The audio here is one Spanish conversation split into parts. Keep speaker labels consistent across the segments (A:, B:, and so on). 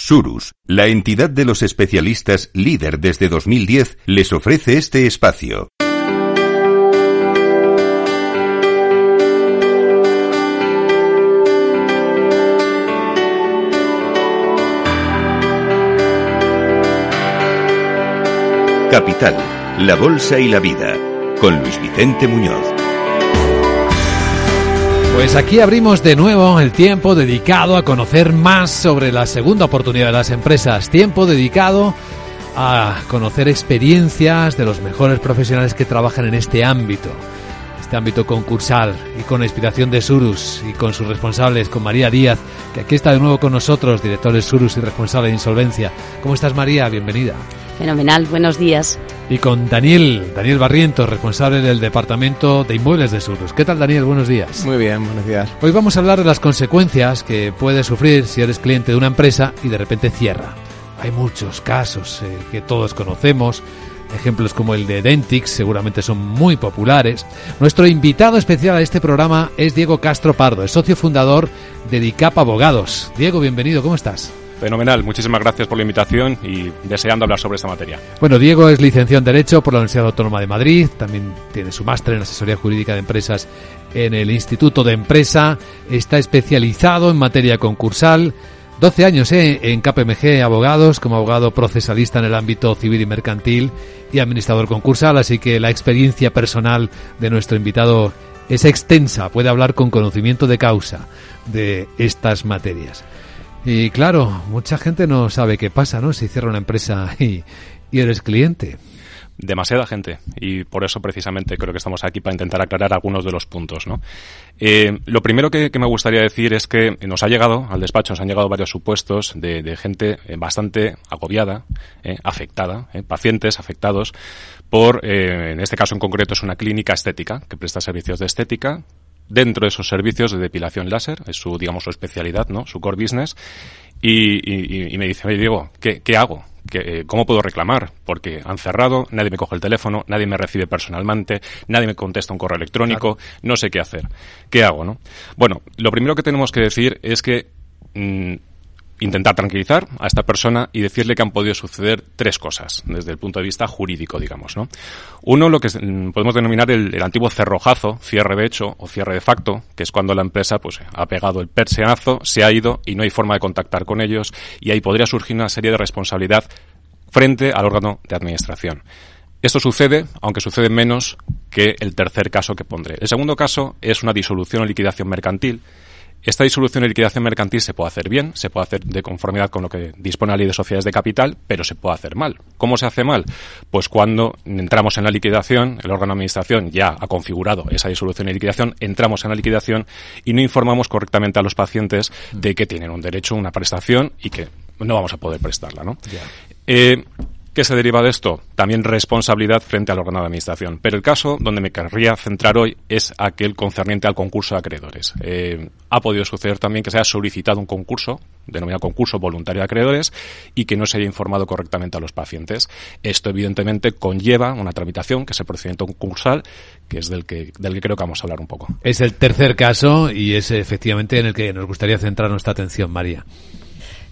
A: Surus, la entidad de los especialistas líder desde 2010, les ofrece este espacio. Capital, la Bolsa y la Vida, con Luis Vicente Muñoz.
B: Pues aquí abrimos de nuevo el tiempo dedicado a conocer más sobre la segunda oportunidad de las empresas. Tiempo dedicado a conocer experiencias de los mejores profesionales que trabajan en este ámbito, este ámbito concursal y con la inspiración de Surus y con sus responsables, con María Díaz, que aquí está de nuevo con nosotros, director de Surus y responsable de insolvencia. ¿Cómo estás María? Bienvenida.
C: Fenomenal, buenos días.
B: Y con Daniel, Daniel Barrientos, responsable del Departamento de Inmuebles de Surus. ¿Qué tal Daniel? Buenos días.
D: Muy bien, buenos días.
B: Hoy vamos a hablar de las consecuencias que puedes sufrir si eres cliente de una empresa y de repente cierra. Hay muchos casos eh, que todos conocemos. Ejemplos como el de Dentix seguramente son muy populares. Nuestro invitado especial a este programa es Diego Castro Pardo, es socio fundador de DICAP Abogados. Diego, bienvenido, ¿cómo estás?
E: Fenomenal, muchísimas gracias por la invitación y deseando hablar sobre esta materia.
B: Bueno, Diego es licenciado en Derecho por la Universidad Autónoma de Madrid, también tiene su máster en Asesoría Jurídica de Empresas en el Instituto de Empresa, está especializado en materia concursal, 12 años ¿eh? en KPMG Abogados como abogado procesalista en el ámbito civil y mercantil y administrador concursal, así que la experiencia personal de nuestro invitado es extensa, puede hablar con conocimiento de causa de estas materias. Y claro, mucha gente no sabe qué pasa, ¿no? Si cierra una empresa y, eres cliente
E: demasiada gente y por eso precisamente creo que estamos aquí para intentar aclarar algunos de los puntos. ¿no? Eh, lo primero que, me gustaría decir es que nos ha llegado al despacho, nos han llegado varios supuestos de, gente eh, bastante agobiada, eh, afectada, pacientes afectados por, en este caso en concreto es una clínica estética que presta servicios de estética dentro de esos servicios de depilación láser, es su, digamos, su especialidad, ¿no? Su core business. Y, me dice, oye, Diego, ¿qué, hago? ¿Qué, ¿Cómo puedo reclamar? Porque han cerrado, nadie me coge el teléfono, nadie me recibe personalmente, nadie me contesta un correo electrónico, no sé qué hacer. ¿Qué hago, no? Bueno, lo primero que tenemos que decir es que mm, intentar tranquilizar a esta persona y decirle que han podido suceder tres cosas desde el punto de vista jurídico, digamos, ¿no? Uno, lo que podemos denominar el, antiguo cerrojazo, cierre de hecho o cierre de facto, que es cuando la empresa pues ha pegado el perseazo, se ha ido y no hay forma de contactar con ellos y ahí podría surgir una serie de responsabilidad frente al órgano de administración. Esto sucede, aunque sucede menos que el tercer caso que pondré. El segundo caso es una disolución o liquidación mercantil, esta disolución y liquidación mercantil se puede hacer bien, se puede hacer de conformidad con lo que dispone la ley de sociedades de capital, pero se puede hacer mal. ¿Cómo se hace mal? Pues cuando entramos en la liquidación, el órgano de administración ya ha configurado esa disolución y liquidación, entramos en la liquidación y no informamos correctamente a los pacientes de que tienen un derecho a una prestación y que no vamos a poder prestarla, ¿no? Eh, ¿Qué se deriva de esto? También responsabilidad frente al órgano de administración. Pero el caso donde me querría centrar hoy es aquel concerniente al concurso de acreedores. Eh, ha podido suceder también que se haya solicitado un concurso, denominado concurso voluntario de acreedores, y que no se haya informado correctamente a los pacientes. Esto, evidentemente, conlleva una tramitación, que es el procedimiento concursal, que es del que, del que creo que vamos a hablar un poco.
B: Es el tercer caso y es efectivamente en el que nos gustaría centrar nuestra atención, María.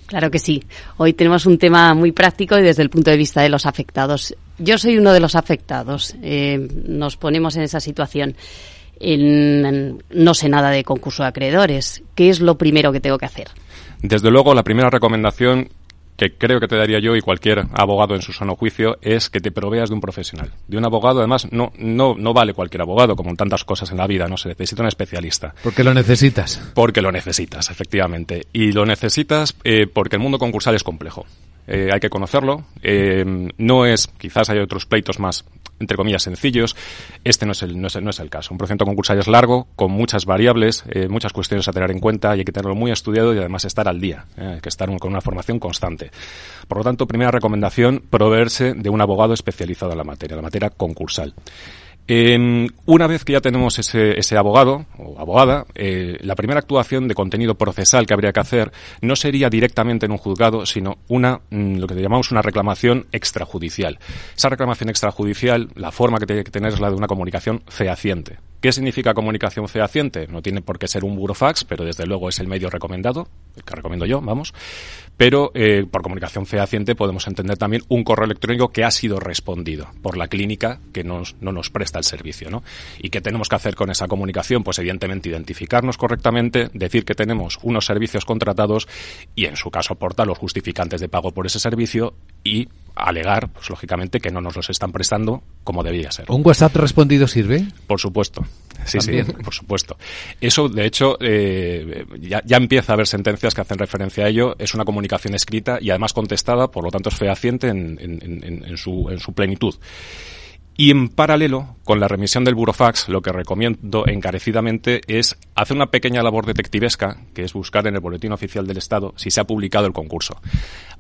C: Claro que sí. Hoy tenemos un tema muy práctico y desde el punto de vista de los afectados. Yo soy uno de los afectados. Eh, nos ponemos en esa situación. no sé nada de concurso de acreedores. ¿Qué es lo primero que tengo que hacer?
E: Desde luego, la primera recomendación que creo que te daría yo y cualquier abogado en su sano juicio es que te proveas de un profesional. De un abogado, además, no, no, no vale cualquier abogado, como en tantas cosas en la vida, no se necesita un especialista.
B: Porque lo necesitas.
E: Porque lo necesitas, efectivamente. Y lo necesitas eh, porque el mundo concursal es complejo. Eh, hay que conocerlo. Eh, no es, quizás hay otros pleitos más, entre comillas, sencillos. Este no es el, no es no es el caso. Un procedimiento concursal es largo, con muchas variables, eh, muchas cuestiones a tener en cuenta y hay que tenerlo muy estudiado y además estar al día. hay que estar con una formación constante. Por lo tanto, primera recomendación, proveerse de un abogado especializado en la materia, la materia concursal una vez que ya tenemos ese, ese abogado o abogada, eh, la primera actuación de contenido procesal que habría que hacer no sería directamente en un juzgado, sino una, mm, lo que llamamos una reclamación extrajudicial. Esa reclamación extrajudicial, la forma que tiene que tener es la de una comunicación fehaciente. ¿Qué significa comunicación fehaciente? No tiene por qué ser un burofax, pero desde luego es el medio recomendado, el que recomiendo yo, vamos pero eh, por comunicación fehaciente podemos entender también un correo electrónico que ha sido respondido por la clínica que nos, no nos presta el servicio, ¿no? ¿Y qué tenemos que hacer con esa comunicación? Pues evidentemente identificarnos correctamente, decir que tenemos unos servicios contratados y en su caso aportar los justificantes de pago por ese servicio y alegar, pues lógicamente, que no nos los están prestando como debía ser.
B: ¿Un WhatsApp respondido sirve?
E: Por supuesto. Sí, sí, por supuesto. Eso, de hecho, eh, ya, ya, empieza a haber sentencias que hacen referencia a ello. Es una comunicación escrita y además contestada, por lo tanto es fehaciente en, en, en, su, en su plenitud. Y en paralelo, con la remisión del burofax, lo que recomiendo encarecidamente es hacer una pequeña labor detectivesca, que es buscar en el Boletín Oficial del Estado si se ha publicado el concurso.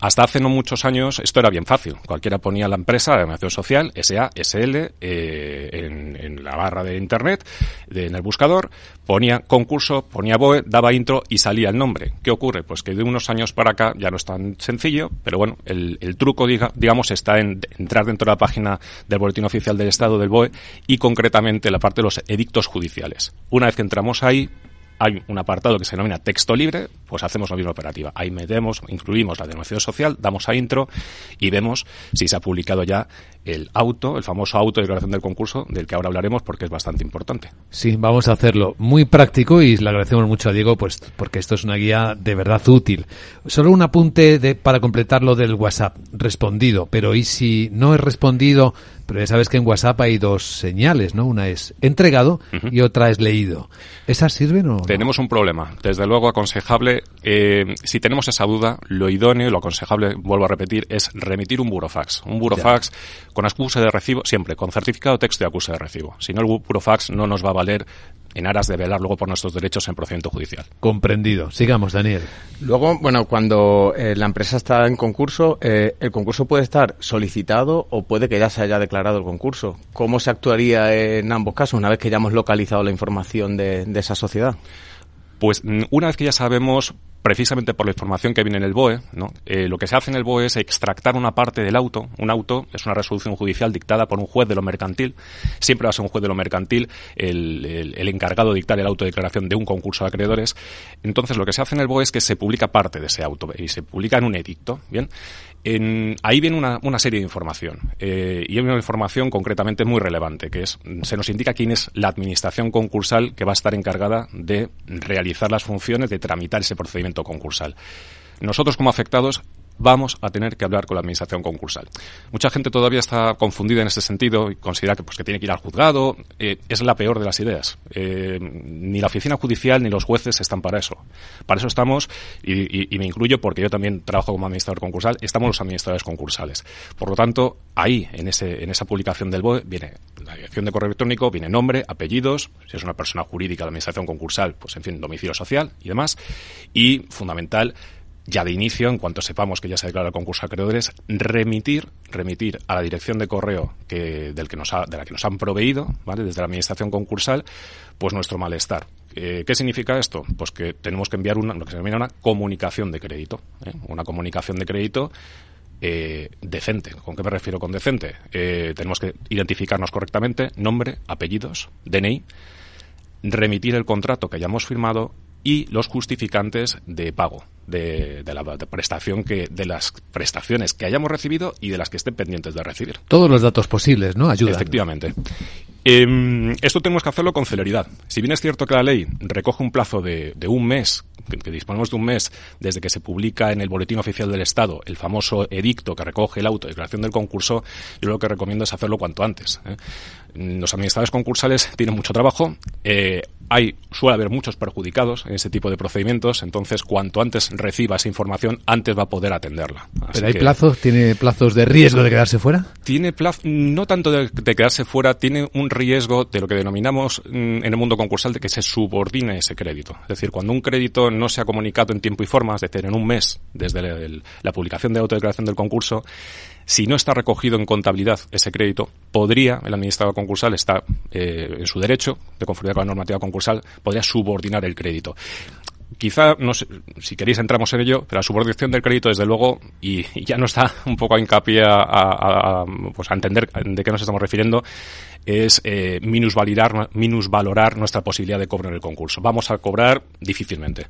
E: Hasta hace no muchos años esto era bien fácil. Cualquiera ponía la empresa, la Organización Social, SA, SL, eh, en, en, la barra de Internet, en el buscador, ponía concurso, ponía BOE, daba intro y salía el nombre. ¿Qué ocurre? Pues que de unos años para acá ya no es tan sencillo, pero bueno, el, el truco, diga, digamos, está en entrar dentro de la página del Boletín Oficial del Estado del BOE y concretamente la parte de los edictos judiciales. Una vez que entramos ahí, hay un apartado que se denomina texto libre, pues hacemos la misma operativa. Ahí metemos, incluimos la denominación social, damos a intro y vemos si se ha publicado ya el auto, el famoso auto de declaración del concurso, del que ahora hablaremos porque es bastante importante.
B: Sí, vamos a hacerlo muy práctico y le agradecemos mucho a Diego pues porque esto es una guía de verdad útil. Solo un apunte de, para completar lo del WhatsApp, respondido, pero ¿y si no es respondido? Pero ya sabes que en WhatsApp hay dos señales, ¿no? Una es entregado uh -huh. y otra es leído. ¿Esas sirven o
E: Tenemos un problema. Desde luego aconsejable, eh, si tenemos esa duda, lo idóneo y lo aconsejable, vuelvo a repetir, es remitir un burofax. Un burofax ya. con acuse de recibo, siempre con certificado texto y acuse de recibo. Si no, el burofax no nos va a valer en aras de velar luego por nuestros derechos en procedimiento judicial.
B: Comprendido. Sigamos, Daniel.
D: Luego, bueno, cuando eh, la empresa está en concurso, eh, el concurso puede estar solicitado o puede que ya se haya declarado el concurso. ¿Cómo se actuaría en ambos casos una vez que ya hemos localizado la información de, de esa sociedad?
E: Pues una vez que ya sabemos precisamente por la información que viene en el BOE, ¿no? Eh, lo que se hace en el BOE es extractar una parte del auto. Un auto es una resolución judicial dictada por un juez de lo mercantil. Siempre va a ser un juez de lo mercantil el, el, el encargado de dictar el auto de declaración de un concurso de acreedores. Entonces, lo que se hace en el BOE es que se publica parte de ese auto y se publica en un edicto. Bien. En, ahí viene una, serie de información eh, y hay una información concretamente muy relevante que es se nos indica quién es la administración concursal que va a estar encargada de realizar las funciones de tramitar ese procedimiento concursal. Nosotros como afectados vamos a tener que hablar con la administración concursal. Mucha gente todavía está confundida en ese sentido y considera que, pues, que tiene que ir al juzgado. Eh, es la peor de las ideas. Eh, ni la oficina judicial ni los jueces están para eso. Para eso estamos, y, me incluyo porque yo también trabajo como administrador concursal, estamos los administradores concursales. Por lo tanto, ahí, en, ese, en esa publicación del BOE, viene la dirección de correo electrónico, viene nombre, apellidos, si es una persona jurídica de administración concursal, pues en fin, domicilio social y demás. Y, fundamental, ya de inicio, en cuanto sepamos que ya se declara el concurso de acreedores, remitir, remitir a la dirección de correo que, del que nos ha, de la que nos han proveído, ¿vale? desde la administración concursal, pues nuestro malestar. Eh, ¿Qué significa esto? Pues que tenemos que enviar una, lo que se denomina una comunicación de crédito. ¿eh? Una comunicación de crédito eh, decente. ¿Con qué me refiero con decente? Eh, tenemos que identificarnos correctamente, nombre, apellidos, DNI, remitir el contrato que hayamos firmado y los justificantes de pago de, de la de prestación que de las prestaciones que hayamos recibido y de las que estén pendientes de recibir.
B: Todos los datos posibles, ¿no? Ayuda.
E: Efectivamente. Eh, esto tenemos que hacerlo con celeridad. Si bien es cierto que la ley recoge un plazo de, de un mes, que, que, disponemos de un mes desde que se publica en el Boletín Oficial del Estado el famoso edicto que recoge el auto de declaración del concurso, yo lo que recomiendo es hacerlo cuanto antes. ¿eh? Los administradores concursales tienen mucho trabajo, eh, hay, suele haber muchos perjudicados en ese tipo de procedimientos, entonces cuanto antes reciba esa información, antes va a poder atenderla.
B: Así ¿Pero hay que, plazos? ¿Tiene plazos de riesgo de quedarse fuera?
E: Tiene plazo, no tanto de, de, quedarse fuera, tiene un riesgo de lo que denominamos mm, en el mundo concursal de que se subordine ese crédito. Es decir, cuando un crédito no se ha comunicado en tiempo y forma, es decir, en un mes desde el, la publicación de autodeclaración del concurso, si no está recogido en contabilidad ese crédito, podría, el administrador concursal está eh, en su derecho, de conformidad con la normativa concursal, podría subordinar el crédito quizá, no sé, si queréis entramos en ello, pero la subordinación del crédito, desde luego, y, y ya no está un poco a hincapié a, a, a, pues a entender de qué nos estamos refiriendo, es eh, minusvalorar, minusvalorar nuestra posibilidad de cobro en el concurso. Vamos a cobrar difícilmente.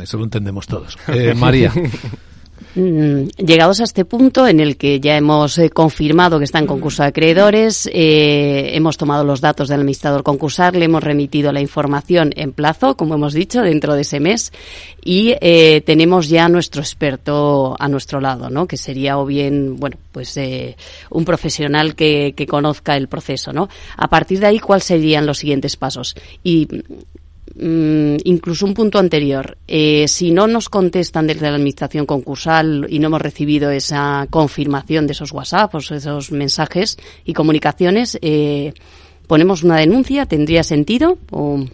B: Eso lo entendemos todos. Eh, María.
C: Mm, llegados a este punto en el que ya hemos eh, confirmado que está en concurso de acreedores, eh, hemos tomado los datos del administrador concursal, le hemos remitido la información en plazo, como hemos dicho, dentro de ese mes, y eh, tenemos ya nuestro experto a nuestro lado, ¿no? Que sería o bien, bueno, pues un profesional que, que conozca el proceso, ¿no? A partir de ahí, ¿cuáles serían los siguientes pasos? Y Mm, incluso un punto anterior. Eh, si no nos contestan desde la administración concursal y no hemos recibido esa confirmación de esos WhatsApp o esos mensajes y comunicaciones, eh, ponemos una denuncia. ¿Tendría sentido? O...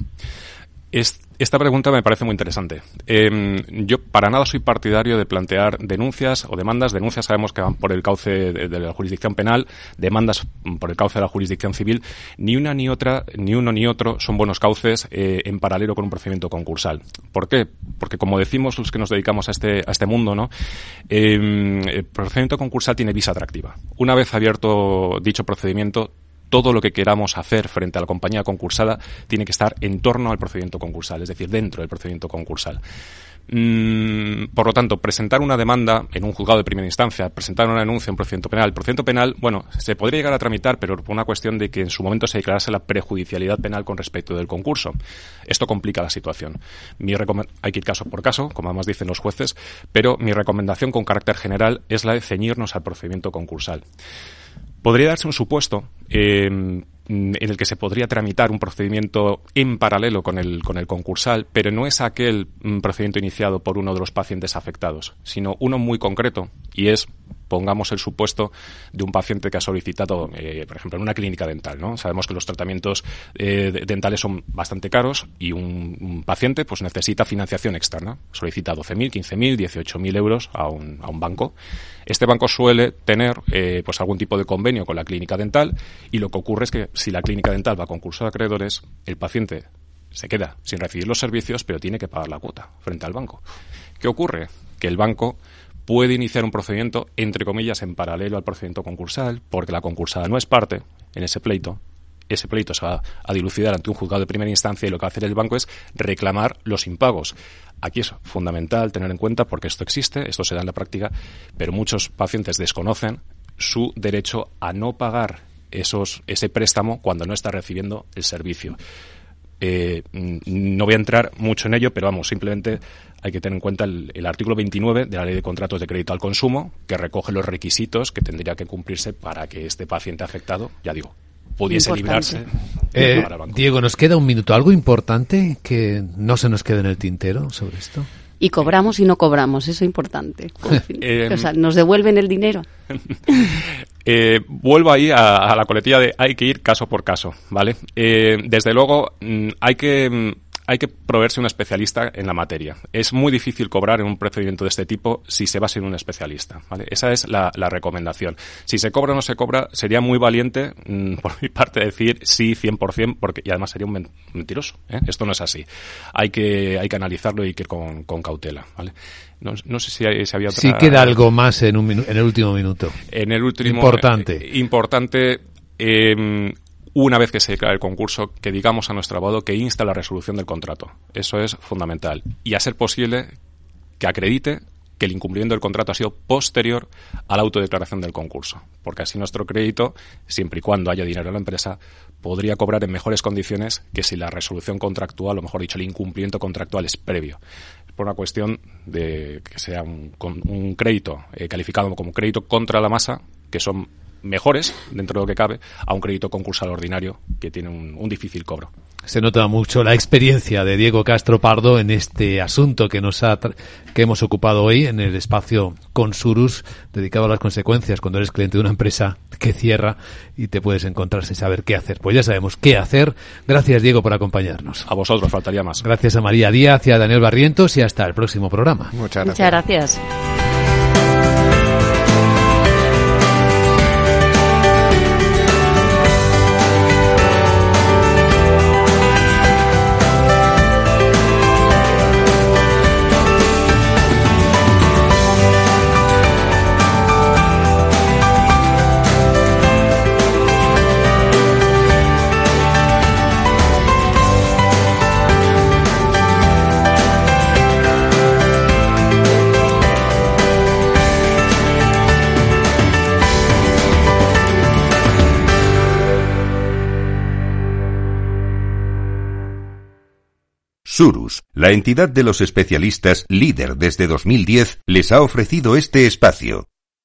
E: Esta pregunta me parece muy interesante. Em, yo para nada soy partidario de plantear denuncias o demandas. Denuncias sabemos que van por el cauce de, la jurisdicción penal, demandas por el cauce de la jurisdicción civil. Ni una ni otra, ni uno ni otro son buenos cauces eh, en paralelo con un procedimiento concursal. ¿Por qué? Porque como decimos los que nos dedicamos a este, a este mundo, ¿no? Em, el procedimiento concursal tiene visa atractiva. Una vez abierto dicho procedimiento, todo lo que queramos hacer frente a la compañía concursada tiene que estar en torno al procedimiento concursal, es decir, dentro del procedimiento concursal. Mm, por lo tanto, presentar una demanda en un juzgado de primera instancia, presentar una denuncia en un procedimiento penal. El procedimiento penal, bueno, se podría llegar a tramitar, pero por una cuestión de que en su momento se declarase la prejudicialidad penal con respecto del concurso. Esto complica la situación. Hay que ir caso por caso, como además dicen los jueces, pero mi recomendación con carácter general es la de ceñirnos al procedimiento concursal. Podría darse un supuesto eh, en el que se podría tramitar un procedimiento en paralelo con el, con el concursal, pero no es aquel mm, procedimiento iniciado por uno de los pacientes afectados, sino uno muy concreto, y es pongamos el supuesto de un paciente que ha solicitado, eh, por ejemplo, en una clínica dental, ¿no? Sabemos que los tratamientos eh, dentales son bastante caros y un, paciente pues necesita financiación externa. Solicita 12.000, 15.000, 18.000 euros a un, a un banco. Este banco suele tener eh, pues algún tipo de convenio con la clínica dental y lo que ocurre es que si la clínica dental va a concurso de acreedores, el paciente se queda sin recibir los servicios, pero tiene que pagar la cuota frente al banco. ¿Qué ocurre? Que el banco puede iniciar un procedimiento, entre comillas, en paralelo al procedimiento concursal, porque la concursada no es parte en ese pleito. Ese pleito se va a dilucidar ante un juzgado de primera instancia y lo que va a hacer el banco es reclamar los impagos. Aquí es fundamental tener en cuenta, porque esto existe, esto se da en la práctica, pero muchos pacientes desconocen su derecho a no pagar esos, ese préstamo cuando no está recibiendo el servicio. Eh, no voy a entrar mucho en ello, pero vamos, simplemente hay que tener en cuenta el, artículo 29 de la Ley de Contratos de Crédito al Consumo, que recoge los requisitos que tendría que cumplirse para que este paciente afectado, ya digo, pudiese librarse.
B: Eh, Diego, nos queda un minuto. ¿Algo importante que no se nos quede en el tintero sobre esto?
C: Y cobramos y no cobramos, eso es importante. Eh, o sea, ¿nos devuelven el dinero?
E: Eh, vuelvo ahí a, la coletilla de hay que ir caso por caso, ¿vale? desde luego, mm, hay que mm, hay que proveerse un especialista en la materia. Es muy difícil cobrar en un procedimiento de este tipo si se va sin un especialista. ¿vale? Esa es la, recomendación. Si se cobra o no se cobra, sería muy valiente mm, por mi parte decir sí 100%, porque, y además sería un mentiroso. ¿eh? Esto no es así. Hay que, hay que analizarlo y hay que ir con, cautela. ¿vale? No, sé si, había otra...
B: Si queda algo más en, un en el último minuto.
E: En el último...
B: Importante.
E: Eh, importante. Eh, una vez que se declare el concurso, que digamos a nuestro abogado que insta la resolución del contrato. Eso es fundamental. Y a ser posible que acredite que el incumplimiento del contrato ha sido posterior a la autodeclaración del concurso, porque así nuestro crédito, siempre y cuando haya dinero en la empresa, podría cobrar en mejores condiciones que si la resolución contractual, o mejor dicho, el incumplimiento contractual es previo. Por una cuestión de que sea un, crédito eh, calificado como crédito contra la masa, que son mejores, dentro de lo que cabe, a un crédito concursal ordinario que tiene un, difícil cobro.
B: Se nota mucho la experiencia de Diego Castro Pardo en este asunto que nos ha que hemos ocupado hoy en el espacio Consurus dedicado a las consecuencias cuando eres cliente de una empresa que cierra y te puedes encontrar sin saber qué hacer. Pues ya sabemos qué hacer. Gracias Diego por acompañarnos.
E: A vosotros faltaría más.
B: Gracias a María Díaz y a Daniel Barrientos y hasta el próximo programa.
C: Muchas gracias. Muchas gracias.
A: Surus, la entidad de los especialistas líder desde 2010, les ha ofrecido este espacio.